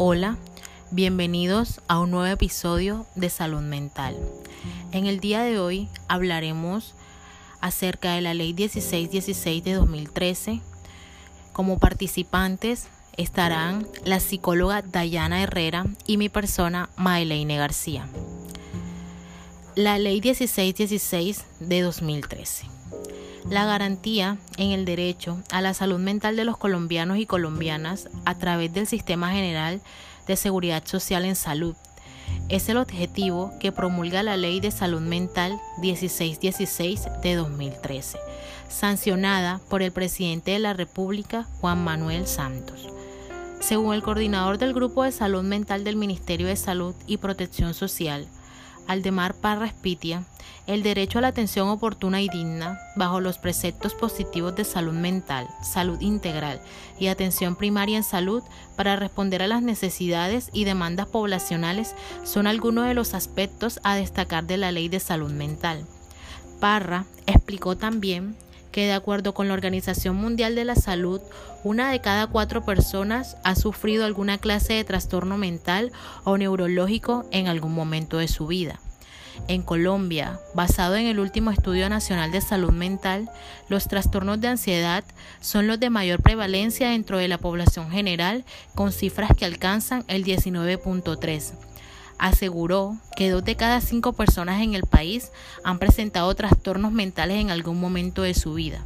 Hola, bienvenidos a un nuevo episodio de Salud Mental. En el día de hoy hablaremos acerca de la Ley 1616 de 2013. Como participantes estarán la psicóloga Dayana Herrera y mi persona Maeleine García. La Ley 1616 de 2013 la garantía en el derecho a la salud mental de los colombianos y colombianas a través del Sistema General de Seguridad Social en Salud. Es el objetivo que promulga la Ley de Salud Mental 1616 de 2013, sancionada por el presidente de la República, Juan Manuel Santos. Según el coordinador del Grupo de Salud Mental del Ministerio de Salud y Protección Social, Aldemar Parra Espitia, el derecho a la atención oportuna y digna, bajo los preceptos positivos de salud mental, salud integral y atención primaria en salud para responder a las necesidades y demandas poblacionales, son algunos de los aspectos a destacar de la Ley de Salud Mental. Parra explicó también que de acuerdo con la Organización Mundial de la Salud, una de cada cuatro personas ha sufrido alguna clase de trastorno mental o neurológico en algún momento de su vida. En Colombia, basado en el último Estudio Nacional de Salud Mental, los trastornos de ansiedad son los de mayor prevalencia dentro de la población general, con cifras que alcanzan el 19.3 aseguró que dos de cada cinco personas en el país han presentado trastornos mentales en algún momento de su vida.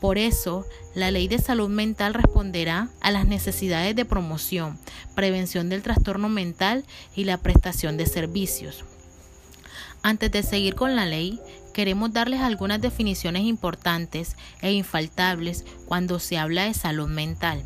Por eso, la ley de salud mental responderá a las necesidades de promoción, prevención del trastorno mental y la prestación de servicios. Antes de seguir con la ley, queremos darles algunas definiciones importantes e infaltables cuando se habla de salud mental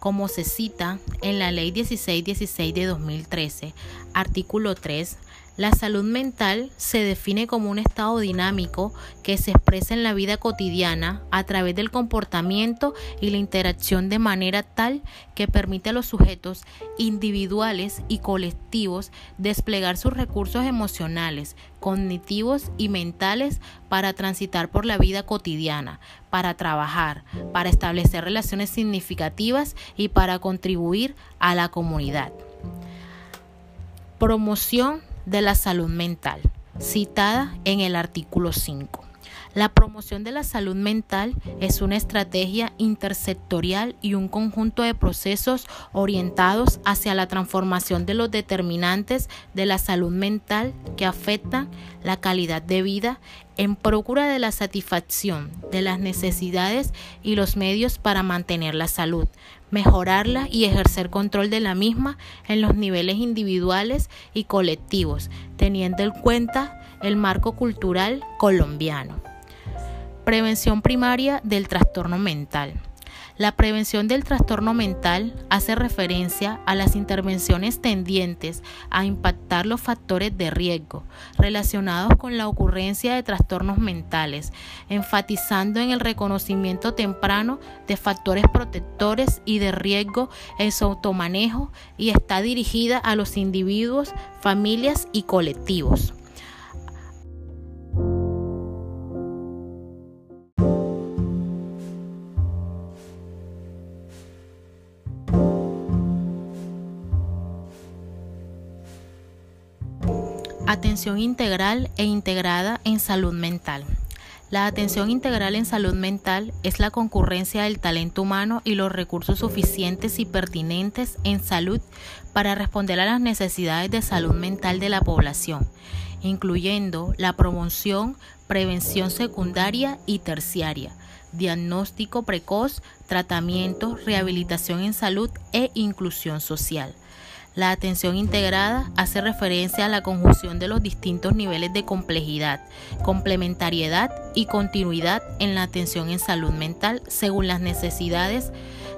como se cita en la Ley 1616 de 2013, artículo 3, la salud mental se define como un estado dinámico que se expresa en la vida cotidiana a través del comportamiento y la interacción de manera tal que permite a los sujetos individuales y colectivos desplegar sus recursos emocionales, cognitivos y mentales para transitar por la vida cotidiana, para trabajar, para establecer relaciones significativas y para contribuir a la comunidad. Promoción de la salud mental, citada en el artículo 5. La promoción de la salud mental es una estrategia intersectorial y un conjunto de procesos orientados hacia la transformación de los determinantes de la salud mental que afectan la calidad de vida en procura de la satisfacción de las necesidades y los medios para mantener la salud, mejorarla y ejercer control de la misma en los niveles individuales y colectivos, teniendo en cuenta el marco cultural colombiano. Prevención primaria del trastorno mental. La prevención del trastorno mental hace referencia a las intervenciones tendientes a impactar los factores de riesgo relacionados con la ocurrencia de trastornos mentales, enfatizando en el reconocimiento temprano de factores protectores y de riesgo en su automanejo y está dirigida a los individuos, familias y colectivos. Atención integral e integrada en salud mental. La atención integral en salud mental es la concurrencia del talento humano y los recursos suficientes y pertinentes en salud para responder a las necesidades de salud mental de la población, incluyendo la promoción, prevención secundaria y terciaria, diagnóstico precoz, tratamiento, rehabilitación en salud e inclusión social. La atención integrada hace referencia a la conjunción de los distintos niveles de complejidad, complementariedad y continuidad en la atención en salud mental según las necesidades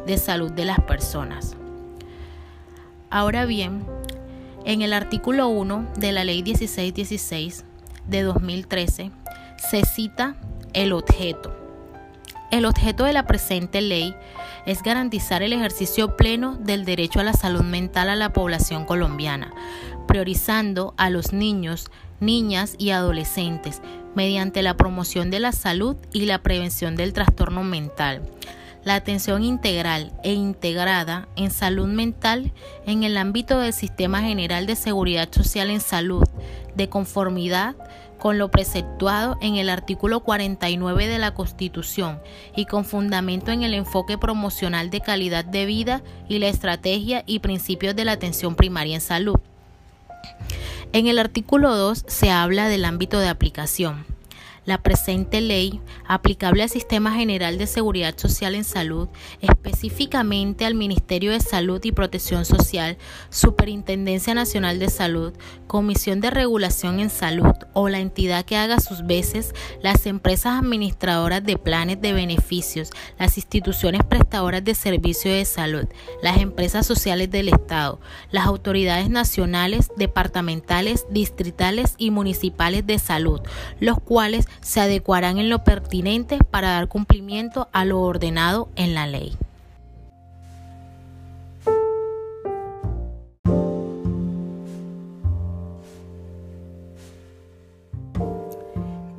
de salud de las personas. Ahora bien, en el artículo 1 de la Ley 1616 de 2013 se cita el objeto el objeto de la presente ley es garantizar el ejercicio pleno del derecho a la salud mental a la población colombiana, priorizando a los niños, niñas y adolescentes mediante la promoción de la salud y la prevención del trastorno mental, la atención integral e integrada en salud mental en el ámbito del Sistema General de Seguridad Social en Salud, de conformidad con lo preceptuado en el artículo 49 de la Constitución y con fundamento en el enfoque promocional de calidad de vida y la estrategia y principios de la atención primaria en salud. En el artículo 2 se habla del ámbito de aplicación. La presente ley, aplicable al Sistema General de Seguridad Social en Salud, específicamente al Ministerio de Salud y Protección Social, Superintendencia Nacional de Salud, Comisión de Regulación en Salud o la entidad que haga sus veces, las empresas administradoras de planes de beneficios, las instituciones prestadoras de servicios de salud, las empresas sociales del Estado, las autoridades nacionales, departamentales, distritales y municipales de salud, los cuales se adecuarán en lo pertinente para dar cumplimiento a lo ordenado en la ley.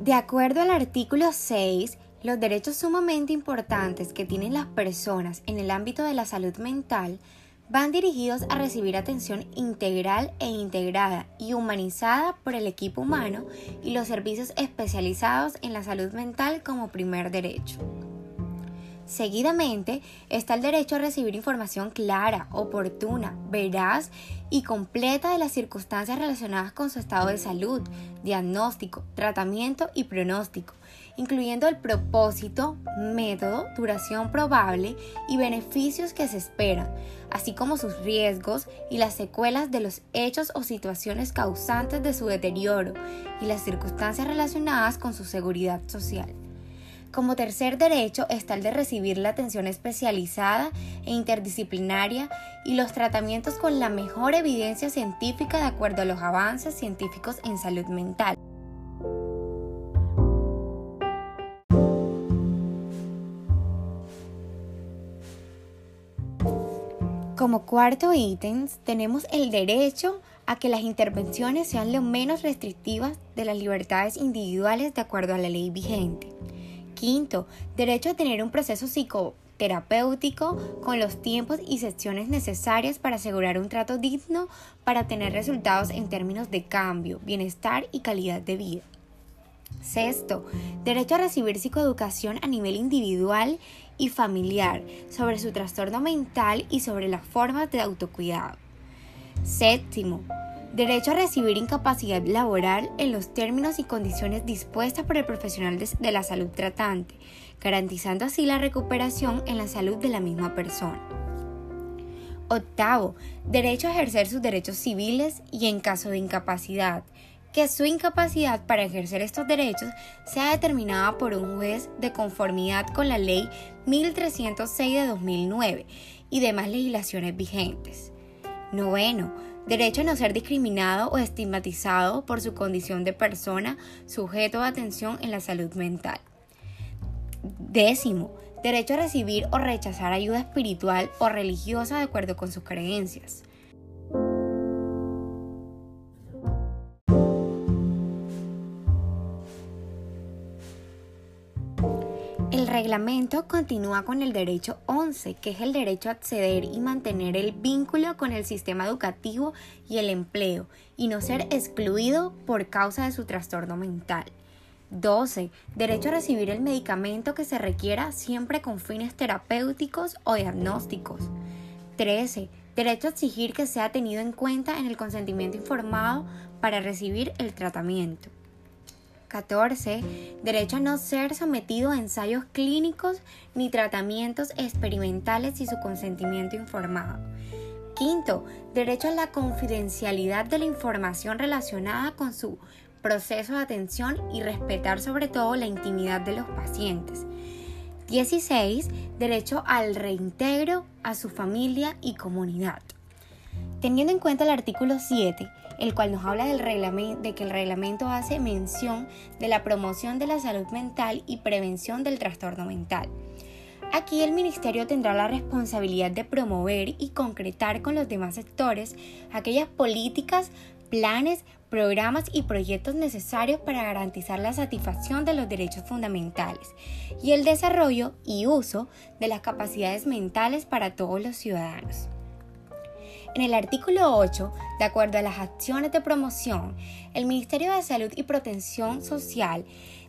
De acuerdo al artículo 6, los derechos sumamente importantes que tienen las personas en el ámbito de la salud mental van dirigidos a recibir atención integral e integrada y humanizada por el equipo humano y los servicios especializados en la salud mental como primer derecho. Seguidamente está el derecho a recibir información clara, oportuna, veraz y completa de las circunstancias relacionadas con su estado de salud, diagnóstico, tratamiento y pronóstico, incluyendo el propósito, método, duración probable y beneficios que se esperan, así como sus riesgos y las secuelas de los hechos o situaciones causantes de su deterioro y las circunstancias relacionadas con su seguridad social. Como tercer derecho está el de recibir la atención especializada e interdisciplinaria y los tratamientos con la mejor evidencia científica de acuerdo a los avances científicos en salud mental. Como cuarto ítem tenemos el derecho a que las intervenciones sean lo menos restrictivas de las libertades individuales de acuerdo a la ley vigente. Quinto, derecho a tener un proceso psicoterapéutico con los tiempos y sesiones necesarias para asegurar un trato digno para tener resultados en términos de cambio, bienestar y calidad de vida. Sexto, derecho a recibir psicoeducación a nivel individual y familiar sobre su trastorno mental y sobre las formas de autocuidado. Séptimo, Derecho a recibir incapacidad laboral en los términos y condiciones dispuestas por el profesional de, la salud tratante, garantizando así la recuperación en la salud de la misma persona. Octavo, derecho a ejercer sus derechos civiles y en caso de incapacidad, que su incapacidad para ejercer estos derechos sea determinada por un juez de conformidad con la ley 1306 de 2009 y demás legislaciones vigentes. Noveno, derecho a no ser discriminado o estigmatizado por su condición de persona sujeto de atención en la salud mental. Décimo, derecho a recibir o rechazar ayuda espiritual o religiosa de acuerdo con sus creencias. Reglamento continúa con el derecho 11, que es el derecho a acceder y mantener el vínculo con el sistema educativo y el empleo, y no ser excluido por causa de su trastorno mental. 12. Derecho a recibir el medicamento que se requiera siempre con fines terapéuticos o diagnósticos. 13. Derecho a exigir que sea tenido en cuenta en el consentimiento informado para recibir el tratamiento. 14. Derecho a no ser sometido a ensayos clínicos ni tratamientos experimentales y su consentimiento informado. Quinto, derecho a la confidencialidad de la información relacionada con su proceso de atención y respetar sobre todo la intimidad de los pacientes. 16. Derecho al reintegro a su familia y comunidad. Teniendo en cuenta el artículo 7, el cual nos habla del reglamento, de que el reglamento hace mención de la promoción de la salud mental y prevención del trastorno mental. Aquí el Ministerio tendrá la responsabilidad de promover y concretar con los demás sectores aquellas políticas, planes, programas y proyectos necesarios para garantizar la satisfacción de los derechos fundamentales y el desarrollo y uso de las capacidades mentales para todos los ciudadanos. En el artículo 8, de acuerdo a las acciones de promoción, el Ministerio de Salud y Protección Social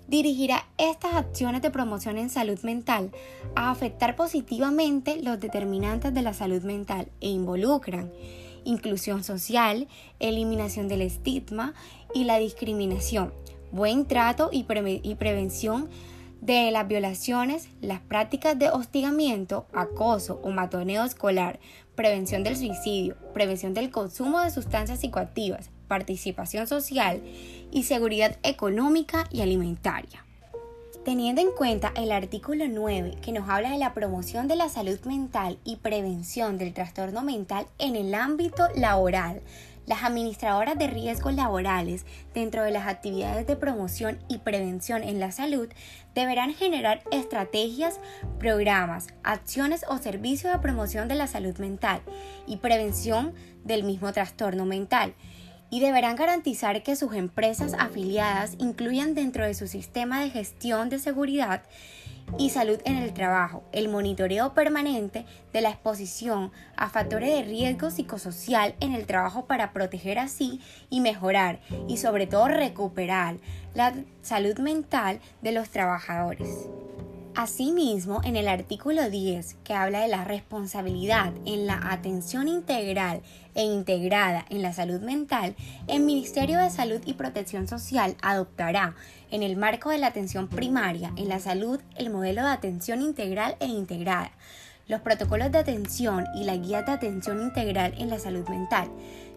dirigirá estas acciones de promoción en salud mental a afectar positivamente los determinantes de la salud mental e involucran inclusión social, eliminación del estigma y la discriminación, buen trato y, prevención de las violaciones, las prácticas de hostigamiento, acoso o matoneo escolar, prevención del suicidio, prevención del consumo de sustancias psicoactivas, participación social y seguridad económica y alimentaria. Teniendo en cuenta el artículo 9 que nos habla de la promoción de la salud mental y prevención del trastorno mental en el ámbito laboral, las administradoras de riesgos laborales dentro de las actividades de promoción y prevención en la salud deberán generar estrategias, programas, acciones o servicios de promoción de la salud mental y prevención del mismo trastorno mental y deberán garantizar que sus empresas afiliadas incluyan dentro de su sistema de gestión de seguridad y salud en el trabajo el monitoreo permanente de la exposición a factores de riesgo psicosocial en el trabajo para proteger así y mejorar y sobre todo recuperar la salud mental de los trabajadores. Asimismo, en el artículo 10, que habla de la responsabilidad en la atención integral e integrada en la salud mental, el Ministerio de Salud y Protección Social adoptará, en el marco de la atención primaria en la salud, el modelo de atención integral e integrada, los protocolos de atención y la guía de atención integral en la salud mental,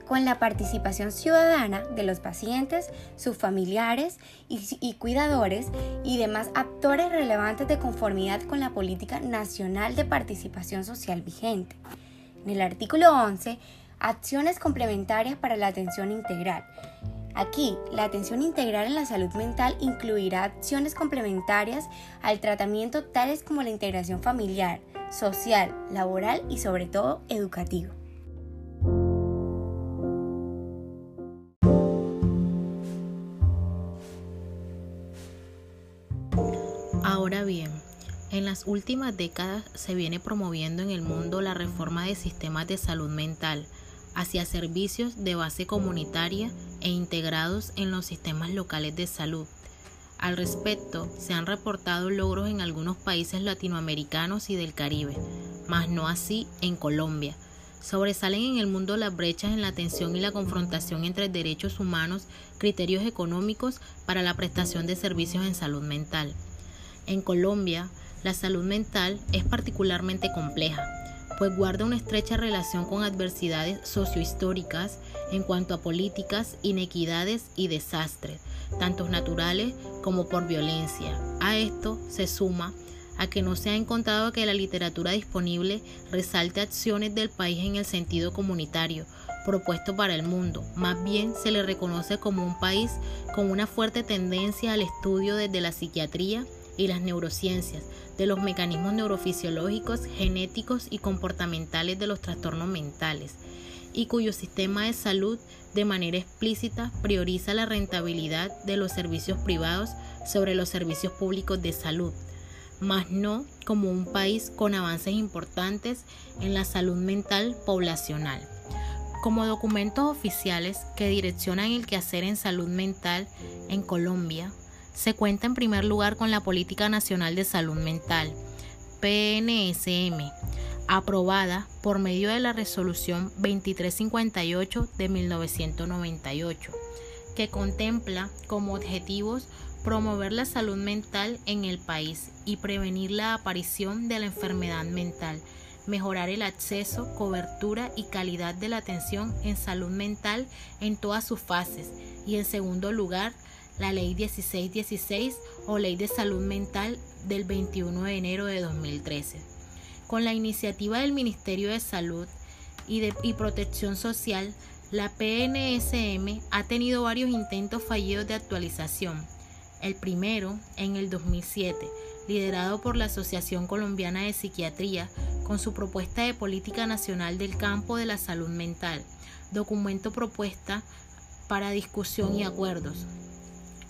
con la participación ciudadana de los pacientes, sus familiares y, cuidadores y demás actores relevantes de conformidad con la política nacional de participación social vigente. En el artículo 11, acciones complementarias para la atención integral. Aquí, la atención integral en la salud mental incluirá acciones complementarias al tratamiento tales como la integración familiar, social, laboral y sobre todo educativa. Ahora bien, en las últimas décadas se viene promoviendo en el mundo la reforma de sistemas de salud mental hacia servicios de base comunitaria e integrados en los sistemas locales de salud. Al respecto, se han reportado logros en algunos países latinoamericanos y del Caribe, mas no así en Colombia. Sobresalen en el mundo las brechas en la atención y la confrontación entre derechos humanos, criterios económicos para la prestación de servicios en salud mental. En Colombia, la salud mental es particularmente compleja, pues guarda una estrecha relación con adversidades sociohistóricas en cuanto a políticas, inequidades y desastres, tanto naturales como por violencia. A esto se suma a que no se ha encontrado que la literatura disponible resalte acciones del país en el sentido comunitario propuesto para el mundo. Más bien se le reconoce como un país con una fuerte tendencia al estudio desde la psiquiatría y las neurociencias de los mecanismos neurofisiológicos, genéticos y comportamentales de los trastornos mentales, y cuyo sistema de salud de manera explícita prioriza la rentabilidad de los servicios privados sobre los servicios públicos de salud, más no como un país con avances importantes en la salud mental poblacional. Como documentos oficiales que direccionan el quehacer en salud mental en Colombia, se cuenta en primer lugar con la Política Nacional de Salud Mental, PNSM, aprobada por medio de la Resolución 2358 de 1998, que contempla como objetivos promover la salud mental en el país y prevenir la aparición de la enfermedad mental, mejorar el acceso, cobertura y calidad de la atención en salud mental en todas sus fases y en segundo lugar, la Ley 1616 o Ley de Salud Mental del 21 de enero de 2013. Con la iniciativa del Ministerio de Salud y, de, Protección Social, la PNSM ha tenido varios intentos fallidos de actualización. El primero, en el 2007, liderado por la Asociación Colombiana de Psiquiatría, con su propuesta de política nacional del campo de la salud mental, documento propuesta para discusión y acuerdos.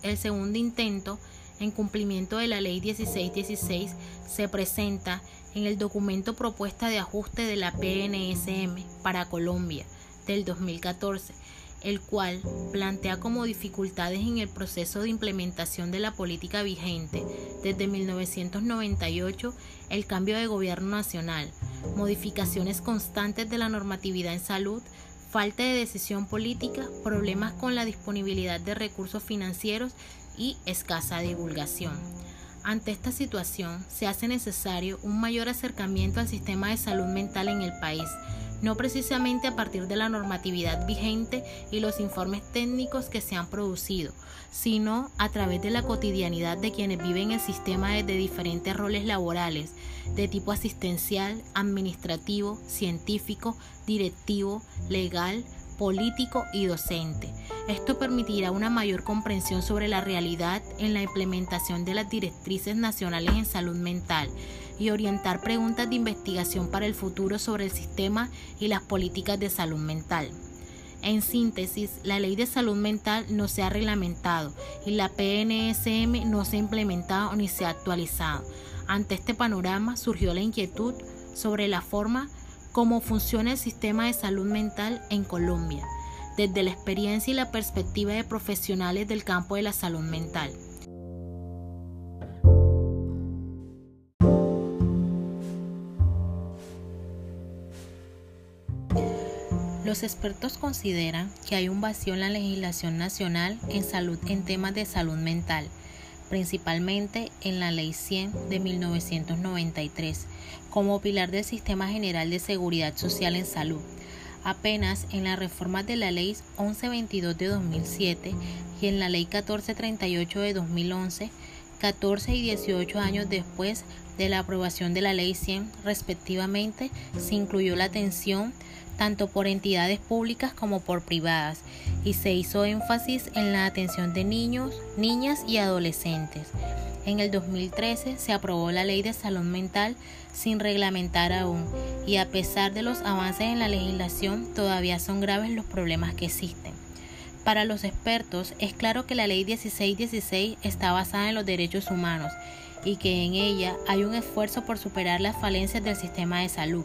El segundo intento, en cumplimiento de la Ley 1616, se presenta en el documento propuesta de ajuste de la PNSM para Colombia del 2014, el cual plantea como dificultades en el proceso de implementación de la política vigente desde 1998 el cambio de gobierno nacional, modificaciones constantes de la normatividad en salud, falta de decisión política, problemas con la disponibilidad de recursos financieros y escasa divulgación. Ante esta situación, se hace necesario un mayor acercamiento al sistema de salud mental en el país, no precisamente a partir de la normatividad vigente y los informes técnicos que se han producido, sino a través de la cotidianidad de quienes viven el sistema desde diferentes roles laborales, de tipo asistencial, administrativo, científico, directivo, legal, político y docente. Esto permitirá una mayor comprensión sobre la realidad en la implementación de las directrices nacionales en salud mental y orientar preguntas de investigación para el futuro sobre el sistema y las políticas de salud mental. En síntesis, la ley de salud mental no se ha reglamentado y la PNSM no se ha implementado ni se ha actualizado. Ante este panorama surgió la inquietud sobre la forma como funciona el sistema de salud mental en Colombia, desde la experiencia y la perspectiva de profesionales del campo de la salud mental. Los expertos consideran que hay un vacío en la legislación nacional en salud en temas de salud mental, principalmente en la Ley 100 de 1993, como pilar del Sistema General de Seguridad Social en Salud. Apenas en las reformas de la Ley 1122 de 2007 y en la Ley 1438 de 2011, 14 y 18 años después de la aprobación de la Ley 100 respectivamente, se incluyó la atención tanto por entidades públicas como por privadas, y se hizo énfasis en la atención de niños, niñas y adolescentes. En el 2013 se aprobó la ley de salud mental sin reglamentar aún, y a pesar de los avances en la legislación, todavía son graves los problemas que existen. Para los expertos, es claro que la ley 1616 está basada en los derechos humanos y que en ella hay un esfuerzo por superar las falencias del sistema de salud.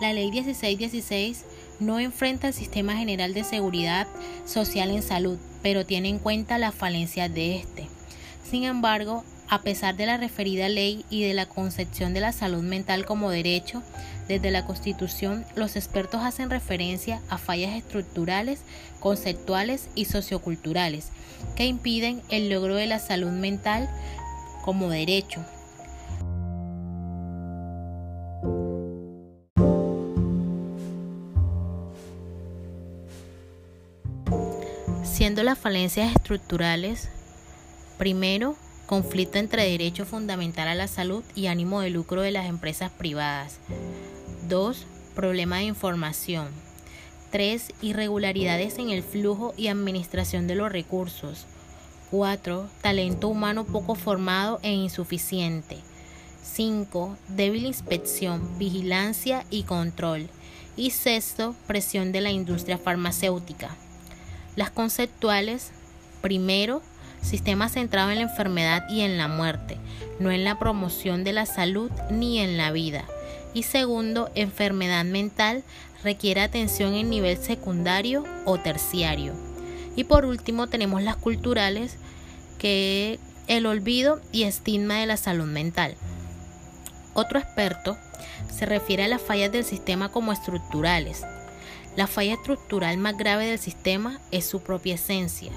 La ley 1616 no enfrenta el sistema general de seguridad social en salud, pero tiene en cuenta las falencias de este. Sin embargo, a pesar de la referida ley y de la concepción de la salud mental como derecho, desde la Constitución los expertos hacen referencia a fallas estructurales, conceptuales y socioculturales que impiden el logro de la salud mental como derecho, siendo las falencias estructurales, primero, conflicto entre derecho fundamental a la salud y ánimo de lucro de las empresas privadas. 2. Problema de información. 3. Irregularidades en el flujo y administración de los recursos. 4. Talento humano poco formado e insuficiente. 5. Débil inspección, vigilancia y control. Y sexto, presión de la industria farmacéutica. Las conceptuales, primero, sistema centrado en la enfermedad y en la muerte, no en la promoción de la salud ni en la vida. Y segundo, enfermedad mental requiere atención en nivel secundario o terciario. Y por último tenemos las culturales, que el olvido y estigma de la salud mental. Otro experto se refiere a las fallas del sistema como estructurales, la falla estructural más grave del sistema es su propia esencia.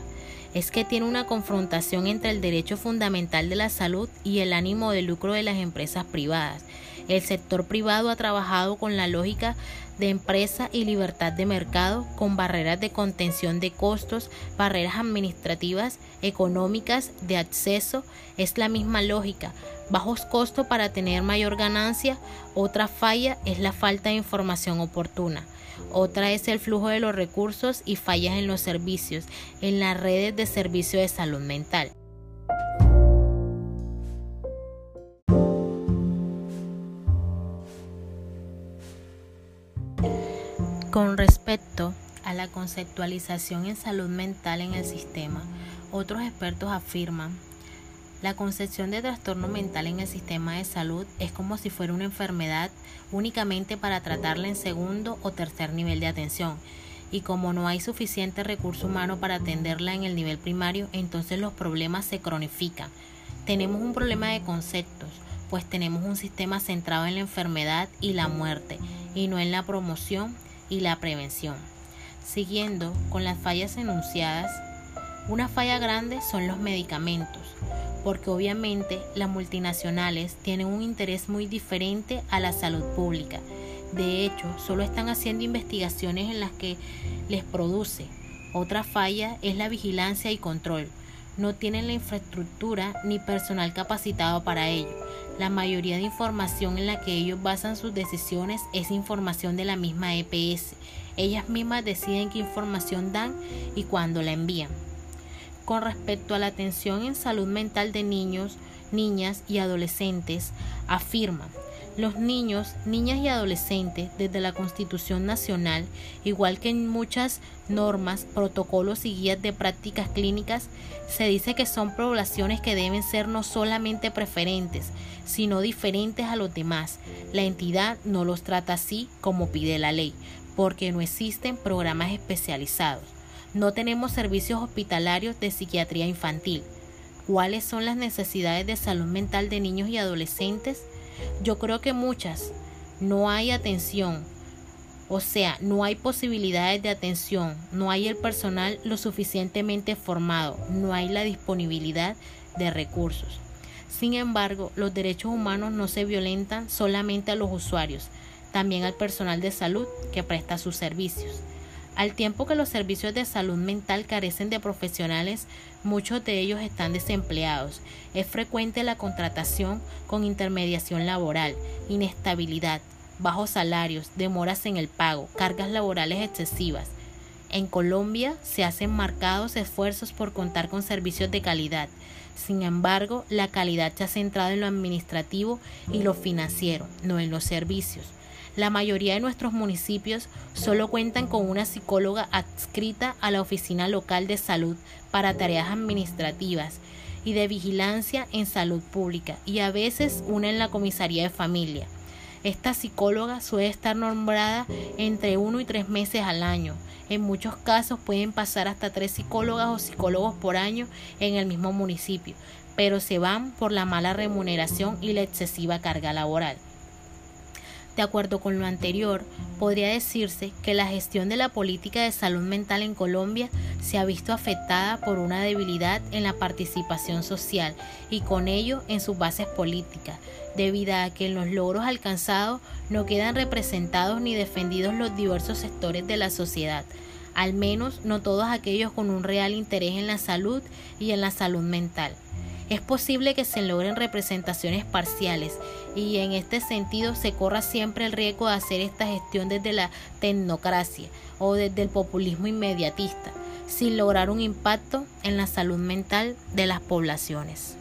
Es que tiene una confrontación entre el derecho fundamental de la salud y el ánimo de lucro de las empresas privadas. El sector privado ha trabajado con la lógica de empresa y libertad de mercado, con barreras de contención de costos, barreras administrativas, económicas, de acceso. Es la misma lógica. Bajos costos para tener mayor ganancia. Otra falla es la falta de información oportuna. Otra es el flujo de los recursos y fallas en los servicios, en las redes de servicio de salud mental. Con respecto a la conceptualización en salud mental en el sistema, otros expertos afirman la concepción de trastorno mental en el sistema de salud es como si fuera una enfermedad únicamente para tratarla en segundo o tercer nivel de atención. Y como no hay suficiente recurso humano para atenderla en el nivel primario, entonces los problemas se cronifican. Tenemos un problema de conceptos, pues tenemos un sistema centrado en la enfermedad y la muerte, y no en la promoción y la prevención. Siguiendo con las fallas enunciadas, una falla grande son los medicamentos, porque obviamente las multinacionales tienen un interés muy diferente a la salud pública. De hecho, solo están haciendo investigaciones en las que les produce. Otra falla es la vigilancia y control. No tienen la infraestructura ni personal capacitado para ello. La mayoría de información en la que ellos basan sus decisiones es información de la misma EPS. Ellas mismas deciden qué información dan y cuándo la envían con respecto a la atención en salud mental de niños, niñas y adolescentes, afirma, los niños, niñas y adolescentes desde la Constitución Nacional, igual que en muchas normas, protocolos y guías de prácticas clínicas, se dice que son poblaciones que deben ser no solamente preferentes, sino diferentes a los demás. La entidad no los trata así como pide la ley, porque no existen programas especializados. No tenemos servicios hospitalarios de psiquiatría infantil. ¿Cuáles son las necesidades de salud mental de niños y adolescentes? Yo creo que muchas. No hay atención. O sea, no hay posibilidades de atención, no hay el personal lo suficientemente formado, no hay la disponibilidad de recursos. Sin embargo, los derechos humanos no se violentan solamente a los usuarios, también al personal de salud que presta sus servicios. Al tiempo que los servicios de salud mental carecen de profesionales, muchos de ellos están desempleados. Es frecuente la contratación con intermediación laboral, inestabilidad, bajos salarios, demoras en el pago, cargas laborales excesivas. En Colombia se hacen marcados esfuerzos por contar con servicios de calidad. Sin embargo, la calidad se ha centrado en lo administrativo y lo financiero, no en los servicios. La mayoría de nuestros municipios solo cuentan con una psicóloga adscrita a la oficina local de salud para tareas administrativas y de vigilancia en salud pública y a veces una en la comisaría de familia. Esta psicóloga suele estar nombrada entre uno y tres meses al año. En muchos casos pueden pasar hasta tres psicólogas o psicólogos por año en el mismo municipio, pero se van por la mala remuneración y la excesiva carga laboral. De acuerdo con lo anterior, podría decirse que la gestión de la política de salud mental en Colombia se ha visto afectada por una debilidad en la participación social y con ello en sus bases políticas, debido a que en los logros alcanzados no quedan representados ni defendidos los diversos sectores de la sociedad, al menos no todos aquellos con un real interés en la salud y en la salud mental. Es posible que se logren representaciones parciales y en este sentido se corra siempre el riesgo de hacer esta gestión desde la tecnocracia o desde el populismo inmediatista, sin lograr un impacto en la salud mental de las poblaciones.